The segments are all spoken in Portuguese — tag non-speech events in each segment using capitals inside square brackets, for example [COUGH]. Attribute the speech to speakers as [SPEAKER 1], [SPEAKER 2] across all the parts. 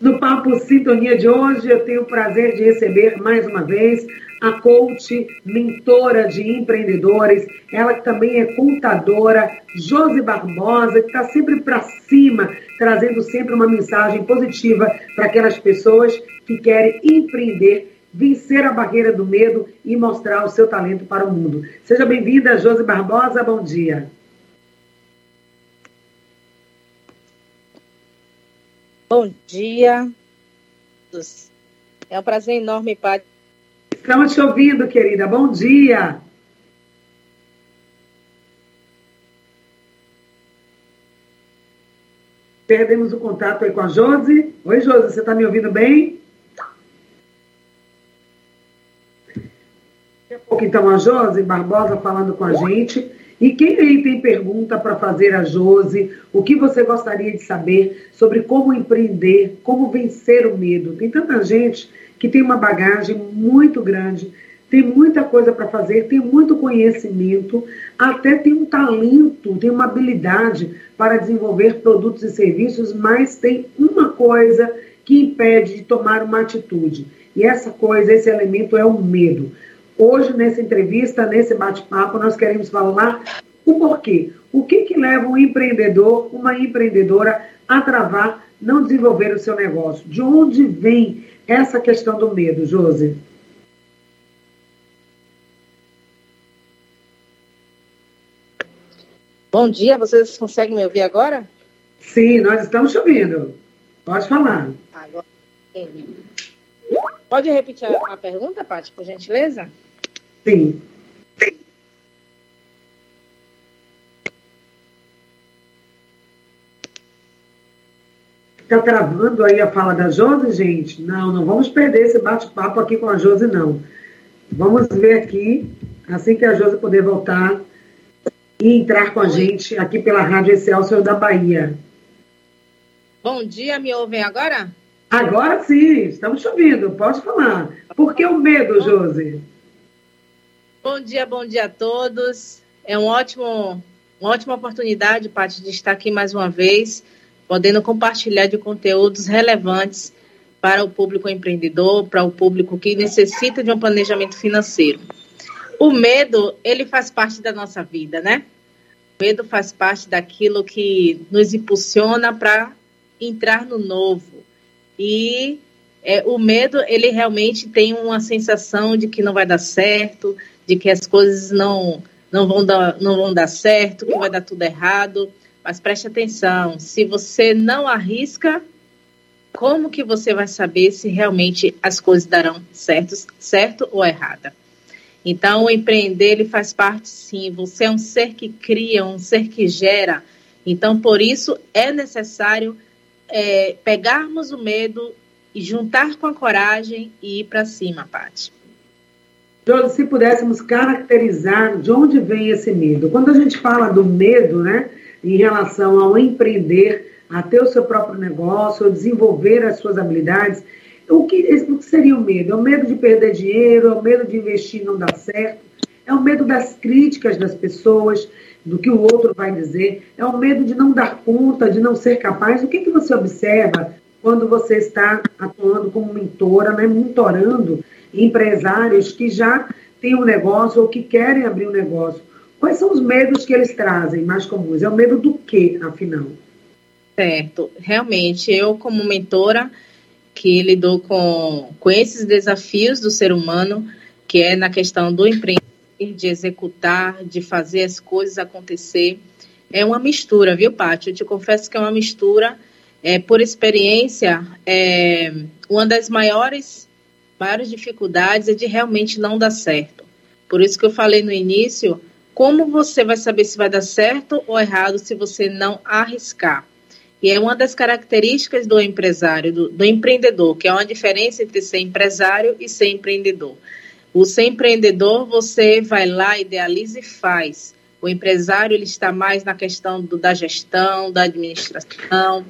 [SPEAKER 1] No Papo Sintonia de hoje, eu tenho o prazer de receber mais uma vez a coach, mentora de empreendedores, ela que também é contadora, Josi Barbosa, que está sempre para cima, trazendo sempre uma mensagem positiva para aquelas pessoas que querem empreender, vencer a barreira do medo e mostrar o seu talento para o mundo. Seja bem-vinda, Josi Barbosa, bom dia.
[SPEAKER 2] Bom dia. É um prazer enorme, Padre.
[SPEAKER 1] Estamos te ouvindo, querida. Bom dia. Perdemos o contato aí com a Josi. Oi, Josi, você está me ouvindo bem? Daqui a pouco, então, a Josi Barbosa falando com a gente. E quem aí tem pergunta para fazer a Josi, o que você gostaria de saber sobre como empreender, como vencer o medo? Tem tanta gente que tem uma bagagem muito grande, tem muita coisa para fazer, tem muito conhecimento, até tem um talento, tem uma habilidade para desenvolver produtos e serviços, mas tem uma coisa que impede de tomar uma atitude. E essa coisa, esse elemento é o medo. Hoje, nessa entrevista, nesse bate-papo, nós queremos falar o porquê. O que, que leva um empreendedor, uma empreendedora a travar, não desenvolver o seu negócio? De onde vem essa questão do medo, Josi?
[SPEAKER 2] Bom dia, vocês conseguem me ouvir agora?
[SPEAKER 1] Sim, nós estamos te ouvindo. Pode falar.
[SPEAKER 2] Agora. Pode repetir a, a pergunta, Paty, por gentileza?
[SPEAKER 1] Sim. Está travando aí a fala da Josi, gente? Não, não vamos perder esse bate-papo aqui com a Josi, não. Vamos ver aqui, assim que a Josi poder voltar e entrar com a gente aqui pela Rádio Excelsior da Bahia.
[SPEAKER 2] Bom dia, me ouvem agora?
[SPEAKER 1] Agora sim, estamos te ouvindo, pode falar. Por que o medo, Josi?
[SPEAKER 2] Bom dia, bom dia a todos. É um ótimo, uma ótima oportunidade, Paty, de estar aqui mais uma vez, podendo compartilhar de conteúdos relevantes para o público empreendedor, para o público que necessita de um planejamento financeiro. O medo, ele faz parte da nossa vida, né? O medo faz parte daquilo que nos impulsiona para entrar no novo. E é, o medo, ele realmente tem uma sensação de que não vai dar certo, de que as coisas não, não, vão dar, não vão dar certo, que vai dar tudo errado. Mas preste atenção, se você não arrisca, como que você vai saber se realmente as coisas darão certo, certo ou errada? Então, o empreender ele faz parte, sim. Você é um ser que cria, um ser que gera. Então, por isso é necessário é, pegarmos o medo e juntar com a coragem e ir para cima, Paty.
[SPEAKER 1] Se pudéssemos caracterizar de onde vem esse medo. Quando a gente fala do medo, né, em relação ao empreender, a ter o seu próprio negócio, ou desenvolver as suas habilidades, o que, o que seria o medo? É o medo de perder dinheiro, é o medo de investir e não dar certo, é o medo das críticas das pessoas, do que o outro vai dizer, é o medo de não dar conta, de não ser capaz. O que, que você observa quando você está atuando como mentora, né, mentorando empresários que já têm um negócio ou que querem abrir um negócio. Quais são os medos que eles trazem mais comuns? É o medo do quê, afinal?
[SPEAKER 2] Certo. Realmente, eu como mentora que lidou com, com esses desafios do ser humano, que é na questão do empreender, de executar, de fazer as coisas acontecer, é uma mistura, viu, Paty? Eu te confesso que é uma mistura, é, por experiência, é, uma das maiores maiores dificuldades é de realmente não dar certo. Por isso que eu falei no início, como você vai saber se vai dar certo ou errado se você não arriscar? E é uma das características do empresário, do, do empreendedor, que é uma diferença entre ser empresário e ser empreendedor. O ser empreendedor, você vai lá, idealiza e faz. O empresário, ele está mais na questão do, da gestão, da administração,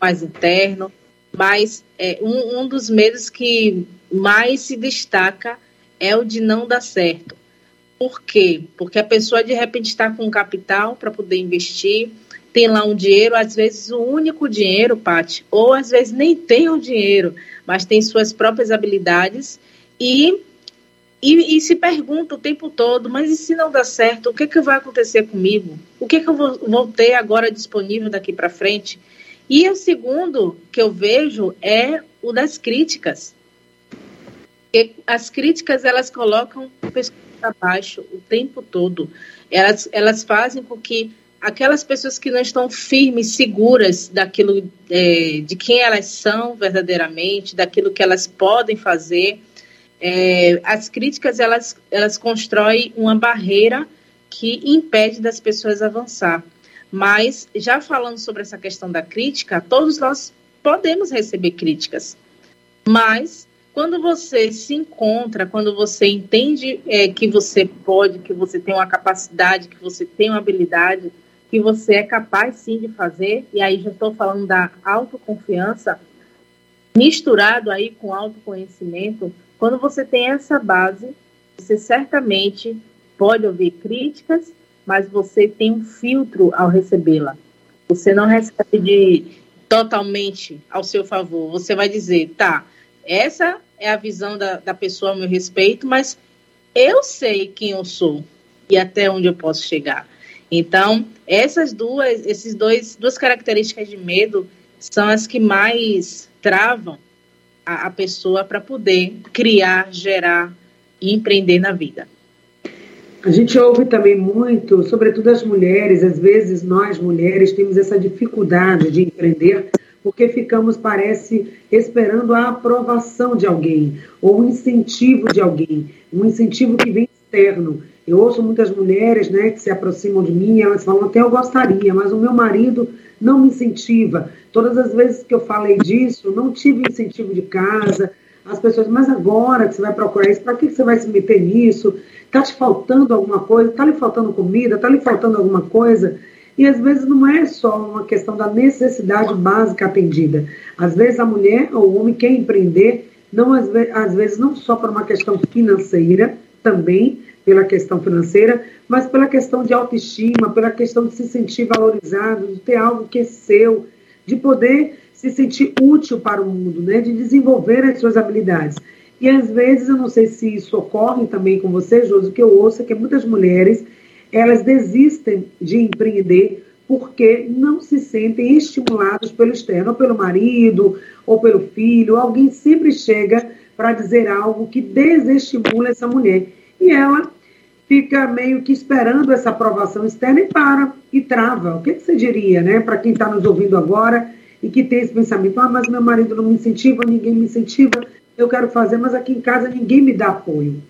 [SPEAKER 2] mais interno. Mas é, um, um dos medos que mais se destaca é o de não dar certo. Por quê? Porque a pessoa de repente está com capital para poder investir, tem lá um dinheiro, às vezes o único dinheiro, Pati, ou às vezes nem tem o dinheiro, mas tem suas próprias habilidades e, e, e, se pergunta o tempo todo, mas e se não dá certo, o que, que vai acontecer comigo? O que, que eu vou, vou ter agora disponível daqui para frente? E o segundo que eu vejo é o das críticas. as críticas, elas colocam pessoas abaixo o tempo todo. Elas, elas fazem com que aquelas pessoas que não estão firmes, seguras daquilo, é, de quem elas são verdadeiramente, daquilo que elas podem fazer, é, as críticas elas, elas constroem uma barreira que impede das pessoas avançar. Mas já falando sobre essa questão da crítica, todos nós podemos receber críticas, mas quando você se encontra, quando você entende é, que você pode, que você tem uma capacidade, que você tem uma habilidade, que você é capaz sim de fazer, e aí já estou falando da autoconfiança, misturado aí com autoconhecimento, quando você tem essa base, você certamente pode ouvir críticas, mas você tem um filtro ao recebê-la. Você não recebe de totalmente ao seu favor. Você vai dizer, tá, essa é a visão da, da pessoa a meu respeito, mas eu sei quem eu sou e até onde eu posso chegar. Então, essas duas, esses dois, duas características de medo são as que mais travam a, a pessoa para poder criar, gerar e empreender na vida.
[SPEAKER 1] A gente ouve também muito, sobretudo as mulheres, às vezes nós mulheres temos essa dificuldade de empreender porque ficamos, parece, esperando a aprovação de alguém ou um incentivo de alguém, um incentivo que vem externo. Eu ouço muitas mulheres né, que se aproximam de mim, elas falam até eu gostaria, mas o meu marido não me incentiva. Todas as vezes que eu falei disso, não tive incentivo de casa. As pessoas, mas agora que você vai procurar isso, para que você vai se meter nisso? Está te faltando alguma coisa? Está lhe faltando comida? Está lhe faltando alguma coisa? E às vezes não é só uma questão da necessidade básica atendida. Às vezes a mulher ou o homem quer empreender, não às, vezes não só por uma questão financeira, também, pela questão financeira, mas pela questão de autoestima, pela questão de se sentir valorizado, de ter algo que é seu, de poder se sentir útil para o mundo, né? de desenvolver as suas habilidades. E às vezes, eu não sei se isso ocorre também com você, Josi, que eu ouço é que muitas mulheres, elas desistem de empreender porque não se sentem estimuladas pelo externo, ou pelo marido, ou pelo filho. Alguém sempre chega para dizer algo que desestimula essa mulher. E ela fica meio que esperando essa aprovação externa e para, e trava. O que, que você diria, né, para quem está nos ouvindo agora e que tem esse pensamento: ah, mas meu marido não me incentiva, ninguém me incentiva, eu quero fazer, mas aqui em casa ninguém me dá apoio.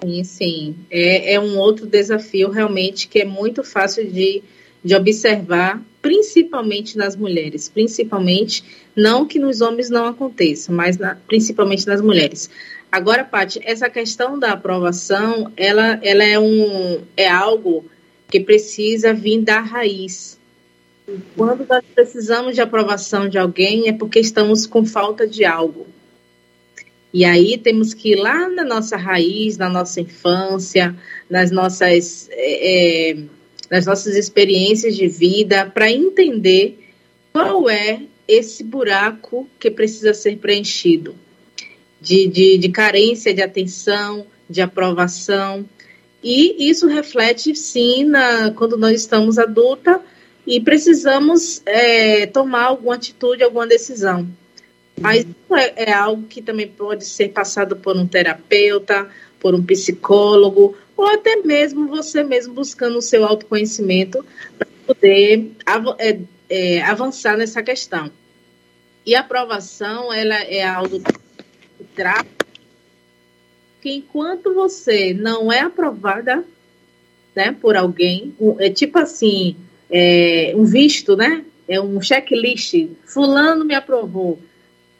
[SPEAKER 2] Sim, sim. É, é um outro desafio realmente que é muito fácil de, de observar, principalmente nas mulheres. Principalmente, não que nos homens não aconteça, mas na, principalmente nas mulheres. Agora, Paty, essa questão da aprovação, ela, ela é, um, é algo que precisa vir da raiz. Quando nós precisamos de aprovação de alguém, é porque estamos com falta de algo. E aí temos que ir lá na nossa raiz, na nossa infância, nas nossas, é, é nas nossas experiências de vida, para entender qual é esse buraco que precisa ser preenchido de, de, de carência de atenção, de aprovação. E isso reflete, sim, na, quando nós estamos adulta e precisamos é, tomar alguma atitude, alguma decisão. Mas isso é, é, algo que também pode ser passado por um terapeuta, por um psicólogo, ou até mesmo você mesmo buscando o seu autoconhecimento para poder av é, é, avançar nessa questão. E a aprovação, ela é algo trata que enquanto você não é aprovada né, por alguém, é tipo assim, é, um visto, né? É um checklist, fulano me aprovou.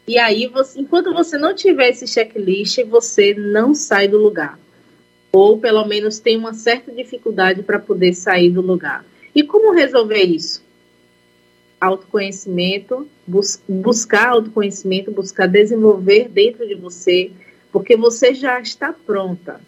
[SPEAKER 2] E aí, você, enquanto você não tiver esse checklist, você não sai do lugar. Ou pelo menos tem uma certa dificuldade para poder sair do lugar. E como resolver isso? autoconhecimento, bus buscar autoconhecimento, buscar desenvolver dentro de você, porque você já está pronta.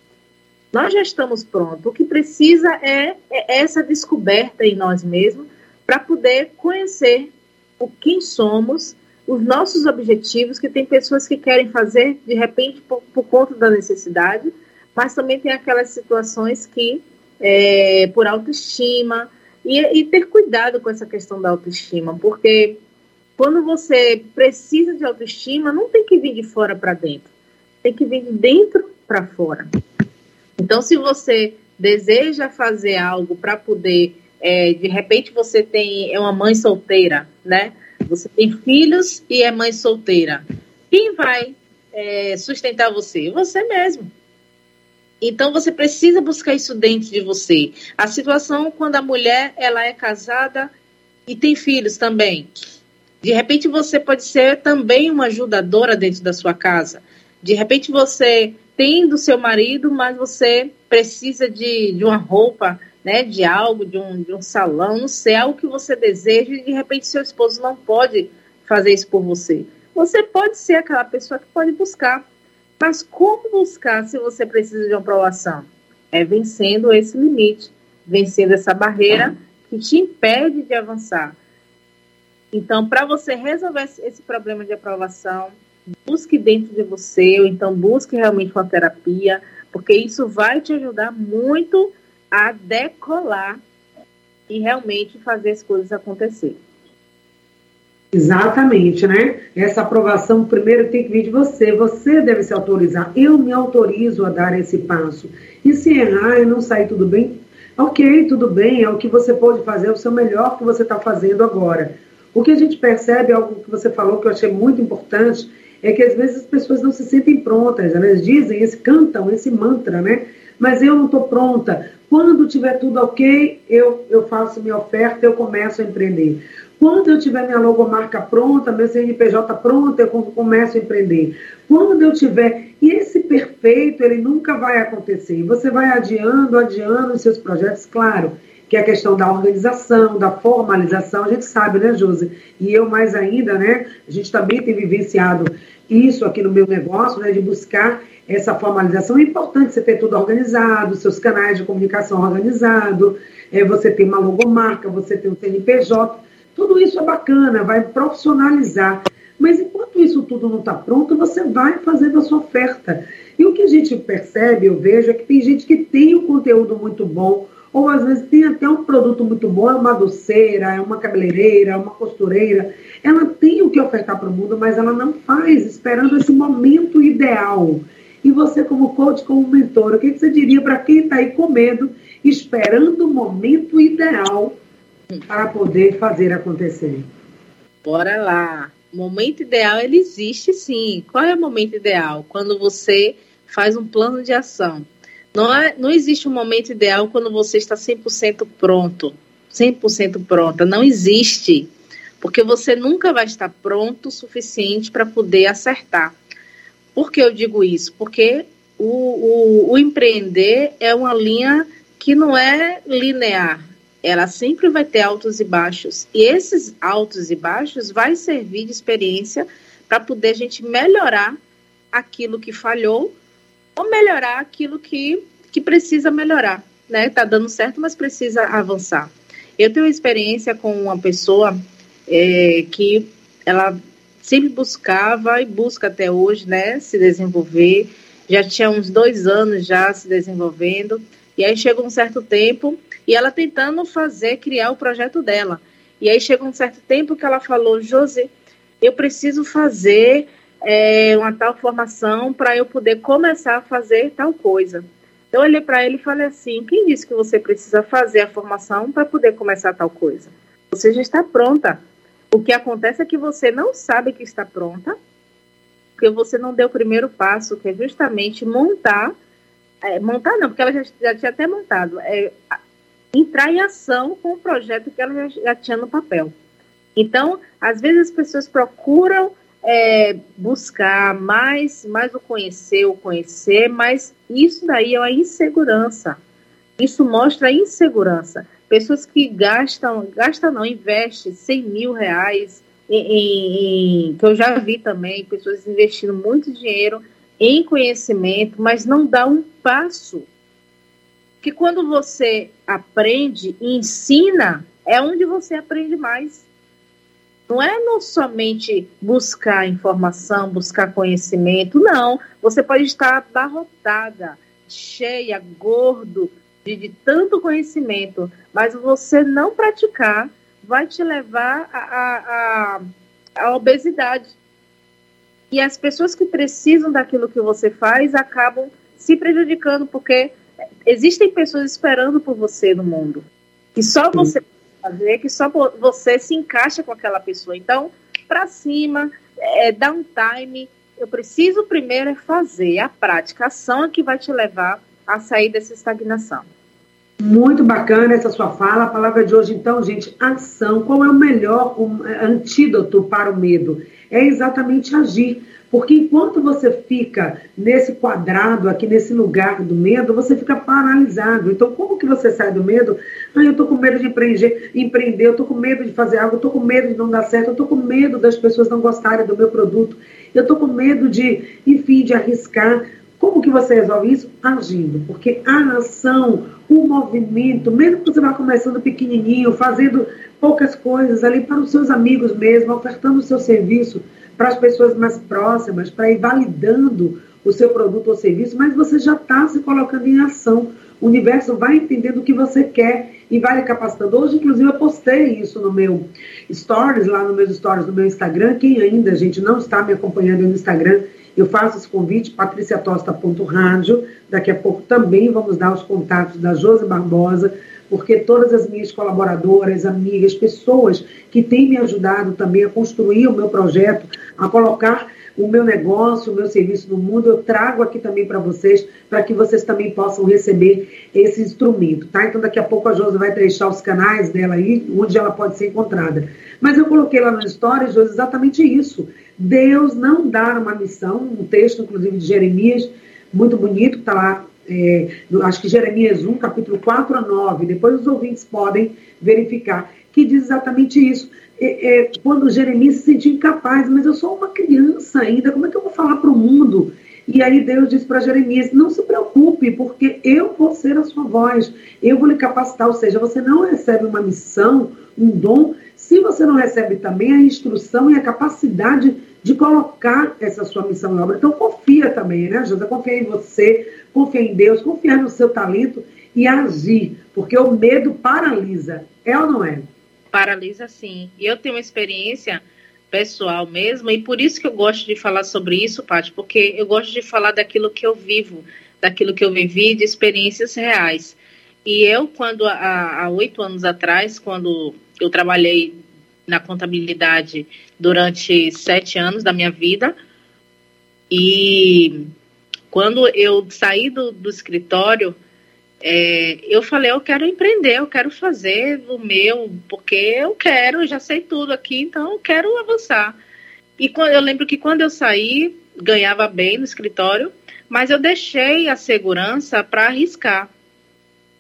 [SPEAKER 2] Nós já estamos prontos. O que precisa é, é essa descoberta em nós mesmos para poder conhecer o quem somos, os nossos objetivos, que tem pessoas que querem fazer de repente por, por conta da necessidade, mas também tem aquelas situações que, é, por autoestima, e, e ter cuidado com essa questão da autoestima, porque quando você precisa de autoestima, não tem que vir de fora para dentro, tem que vir de dentro para fora. Então, se você deseja fazer algo para poder, é, de repente você tem é uma mãe solteira, né? Você tem filhos e é mãe solteira. Quem vai é, sustentar você? Você mesmo. Então você precisa buscar isso dentro de você. A situação quando a mulher ela é casada e tem filhos também. De repente você pode ser também uma ajudadora dentro da sua casa. De repente você tem do seu marido, mas você precisa de, de uma roupa, né, de algo, de um, de um salão, não sei, algo que você deseja e de repente seu esposo não pode fazer isso por você. Você pode ser aquela pessoa que pode buscar. Mas como buscar se você precisa de uma aprovação? É vencendo esse limite, vencendo essa barreira que te impede de avançar. Então, para você resolver esse problema de aprovação, busque dentro de você, ou então busque realmente uma terapia, porque isso vai te ajudar muito a decolar e realmente fazer as coisas acontecer.
[SPEAKER 1] Exatamente, né? Essa aprovação primeiro tem que vir de você. Você deve se autorizar. Eu me autorizo a dar esse passo. E se errar e não sair tudo bem, ok, tudo bem, é o que você pode fazer, é o seu melhor que você está fazendo agora. O que a gente percebe, algo que você falou que eu achei muito importante, é que às vezes as pessoas não se sentem prontas, elas dizem, esse, cantam esse mantra, né? Mas eu não estou pronta. Quando tiver tudo ok, eu, eu faço minha oferta, eu começo a empreender. Quando eu tiver minha logomarca pronta, meu CNPJ pronto, eu começo a empreender. Quando eu tiver. E esse perfeito, ele nunca vai acontecer. Você vai adiando, adiando os seus projetos, claro, que é a questão da organização, da formalização, a gente sabe, né, Josi? E eu mais ainda, né? A gente também tem vivenciado isso aqui no meu negócio, né, de buscar essa formalização. É importante você ter tudo organizado, seus canais de comunicação organizado, é, você ter uma logomarca, você ter um CNPJ. Tudo isso é bacana, vai profissionalizar. Mas enquanto isso tudo não está pronto, você vai fazendo a sua oferta. E o que a gente percebe, eu vejo, é que tem gente que tem um conteúdo muito bom, ou às vezes tem até um produto muito bom, é uma doceira, é uma cabeleireira, é uma costureira. Ela tem o que ofertar para o mundo, mas ela não faz, esperando esse momento ideal. E você, como coach, como mentor, o que você diria para quem está aí com medo, esperando o momento ideal para poder fazer acontecer.
[SPEAKER 2] Bora lá. O momento ideal, ele existe sim. Qual é o momento ideal? Quando você faz um plano de ação. Não, é, não existe um momento ideal quando você está 100% pronto. 100% pronta. Não existe. Porque você nunca vai estar pronto o suficiente para poder acertar. Por que eu digo isso? Porque o, o, o empreender é uma linha que não é linear ela sempre vai ter altos e baixos. E esses altos e baixos vai servir de experiência para poder a gente melhorar aquilo que falhou ou melhorar aquilo que, que precisa melhorar. Né? Tá dando certo, mas precisa avançar. Eu tenho experiência com uma pessoa é, que ela sempre buscava e busca até hoje, né, se desenvolver. Já tinha uns dois anos já se desenvolvendo. E aí chegou um certo tempo e ela tentando fazer, criar o projeto dela. E aí chegou um certo tempo que ela falou, José, eu preciso fazer é, uma tal formação para eu poder começar a fazer tal coisa. Então eu olhei para ele e falei assim, quem disse que você precisa fazer a formação para poder começar tal coisa? Você já está pronta. O que acontece é que você não sabe que está pronta, porque você não deu o primeiro passo, que é justamente montar, é, montar não, porque ela já, já tinha até montado, é, entrar em ação com o projeto que ela já, já tinha no papel. Então, às vezes as pessoas procuram é, buscar mais, mais o conhecer, o conhecer, mas isso daí é uma insegurança. Isso mostra a insegurança. Pessoas que gastam, gastam não, investem 100 mil reais, em, em, que eu já vi também, pessoas investindo muito dinheiro em conhecimento, mas não dá um passo que quando você aprende e ensina é onde você aprende mais. Não é não somente buscar informação, buscar conhecimento, não. Você pode estar abarrotada, cheia, gordo de, de tanto conhecimento, mas você não praticar vai te levar à a, a, a obesidade. E as pessoas que precisam daquilo que você faz acabam se prejudicando, porque existem pessoas esperando por você no mundo. Que só você fazer, que só você se encaixa com aquela pessoa. Então, para cima, é, dá um time. Eu preciso primeiro é fazer a prática, a ação é que vai te levar a sair dessa estagnação.
[SPEAKER 1] Muito bacana essa sua fala. A palavra de hoje, então, gente, ação. Qual é o melhor antídoto para o medo? É exatamente agir. Porque enquanto você fica nesse quadrado, aqui nesse lugar do medo, você fica paralisado. Então, como que você sai do medo? Ah, eu estou com medo de empreender, empreender, eu estou com medo de fazer algo, eu estou com medo de não dar certo, eu estou com medo das pessoas não gostarem do meu produto, eu estou com medo de, enfim, de arriscar. Como que você resolve isso? Agindo. Porque a ação, o movimento, mesmo que você vá começando pequenininho, fazendo poucas coisas ali para os seus amigos mesmo, ofertando o seu serviço, para as pessoas mais próximas, para ir validando o seu produto ou serviço, mas você já está se colocando em ação. O universo vai entendendo o que você quer e vai lhe capacitando. Hoje, inclusive, eu postei isso no meu stories, lá no meus stories do meu Instagram. Quem ainda, gente, não está me acompanhando no Instagram, eu faço esse convite, patriciatosta.rádio. Daqui a pouco também vamos dar os contatos da Josi Barbosa, porque todas as minhas colaboradoras, amigas, pessoas que têm me ajudado também a construir o meu projeto, a colocar o meu negócio, o meu serviço no mundo, eu trago aqui também para vocês, para que vocês também possam receber esse instrumento, tá? Então daqui a pouco a Josi vai deixar os canais dela aí, onde ela pode ser encontrada. Mas eu coloquei lá no Stories, Josi, exatamente isso. Deus não dá uma missão, um texto, inclusive, de Jeremias, muito bonito, está lá é, acho que Jeremias 1, capítulo 4 a 9, depois os ouvintes podem verificar, que diz exatamente isso. É, é, quando Jeremias se sentiu incapaz, mas eu sou uma criança ainda, como é que eu vou falar para o mundo? E aí Deus diz para Jeremias: não se preocupe, porque eu vou ser a sua voz, eu vou lhe capacitar. Ou seja, você não recebe uma missão, um dom, se você não recebe também a instrução e a capacidade de colocar essa sua missão em obra. Então confia também, né, José? Confia em você, confia em Deus, confia no seu talento e agir, porque o medo paralisa. É ou não é?
[SPEAKER 2] Paralisa sim. E eu tenho uma experiência pessoal mesmo, e por isso que eu gosto de falar sobre isso, Paty, porque eu gosto de falar daquilo que eu vivo, daquilo que eu vivi, de experiências reais. E eu, quando há oito anos atrás, quando eu trabalhei na contabilidade durante sete anos da minha vida. E quando eu saí do, do escritório, é, eu falei, eu quero empreender, eu quero fazer o meu, porque eu quero, eu já sei tudo aqui, então eu quero avançar. E eu lembro que quando eu saí, ganhava bem no escritório, mas eu deixei a segurança para arriscar.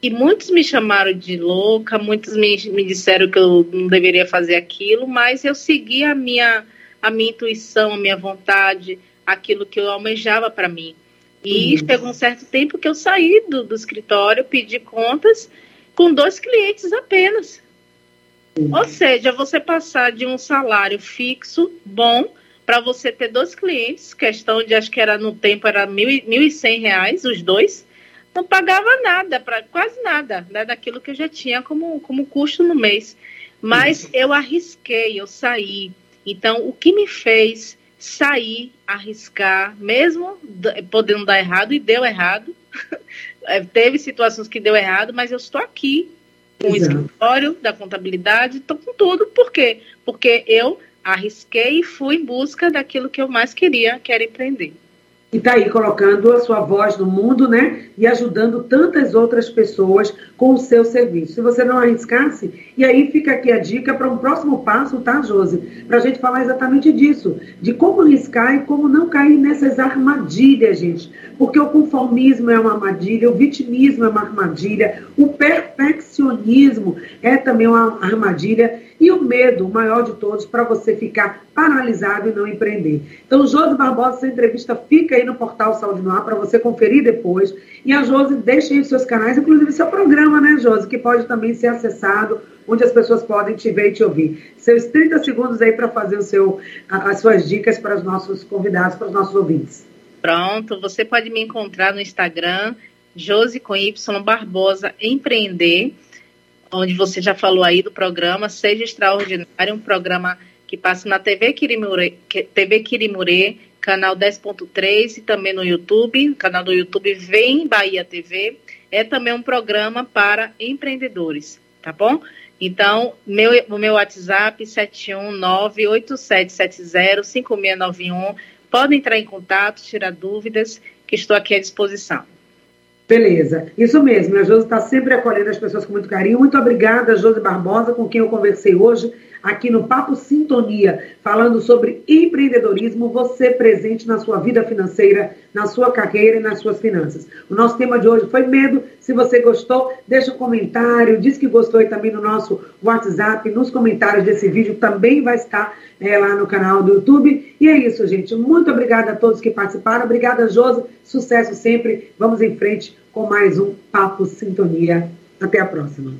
[SPEAKER 2] E muitos me chamaram de louca, muitos me, me disseram que eu não deveria fazer aquilo, mas eu segui a minha, a minha intuição, a minha vontade, aquilo que eu almejava para mim. E uhum. chegou um certo tempo que eu saí do, do escritório, pedi contas com dois clientes apenas. Uhum. Ou seja, você passar de um salário fixo, bom, para você ter dois clientes, questão de acho que era no tempo era mil, mil e cem reais os dois, não pagava nada, pra, quase nada, né, daquilo que eu já tinha como, como custo no mês. Mas uhum. eu arrisquei, eu saí. Então, o que me fez sair, arriscar, mesmo podendo dar errado, e deu errado. [LAUGHS] É, teve situações que deu errado, mas eu estou aqui com o escritório da contabilidade, estou com tudo. Por quê? Porque eu arrisquei e fui em busca daquilo que eu mais queria, que era empreender
[SPEAKER 1] e está aí colocando a sua voz no mundo, né? E ajudando tantas outras pessoas com o seu serviço. Se você não arriscasse, e aí fica aqui a dica para um próximo passo, tá, Josi? Para a gente falar exatamente disso, de como arriscar e como não cair nessas armadilhas, gente. Porque o conformismo é uma armadilha, o vitimismo é uma armadilha, o perfeccionismo é também uma armadilha e o medo, o maior de todos, para você ficar paralisado e não empreender. Então, Josi Barbosa, essa entrevista fica aí no portal Saúde no Ar para você conferir depois. E a Josi deixa aí os seus canais, inclusive seu programa, né, Josi, que pode também ser acessado, onde as pessoas podem te ver e te ouvir. Seus 30 segundos aí para fazer o seu, as suas dicas para os nossos convidados, para os nossos ouvintes.
[SPEAKER 2] Pronto, você pode me encontrar no Instagram, Josi com Y Barbosa Empreender, onde você já falou aí do programa Seja Extraordinário, um programa que passa na TV Quirimurê, TV Quirimurê canal 10.3 e também no YouTube, canal do YouTube Vem Bahia TV. É também um programa para empreendedores, tá bom? Então, meu, o meu WhatsApp 71987705691. Podem entrar em contato, tirar dúvidas, que estou aqui à disposição.
[SPEAKER 1] Beleza, isso mesmo. A Josi está sempre acolhendo as pessoas com muito carinho. Muito obrigada, Josi Barbosa, com quem eu conversei hoje aqui no Papo Sintonia, falando sobre empreendedorismo, você presente na sua vida financeira, na sua carreira e nas suas finanças. O nosso tema de hoje foi medo. Se você gostou, deixa um comentário, diz que gostou também no nosso WhatsApp, nos comentários desse vídeo também vai estar é, lá no canal do YouTube. E é isso, gente. Muito obrigada a todos que participaram. Obrigada, Josi. Sucesso sempre. Vamos em frente com mais um Papo Sintonia. Até a próxima.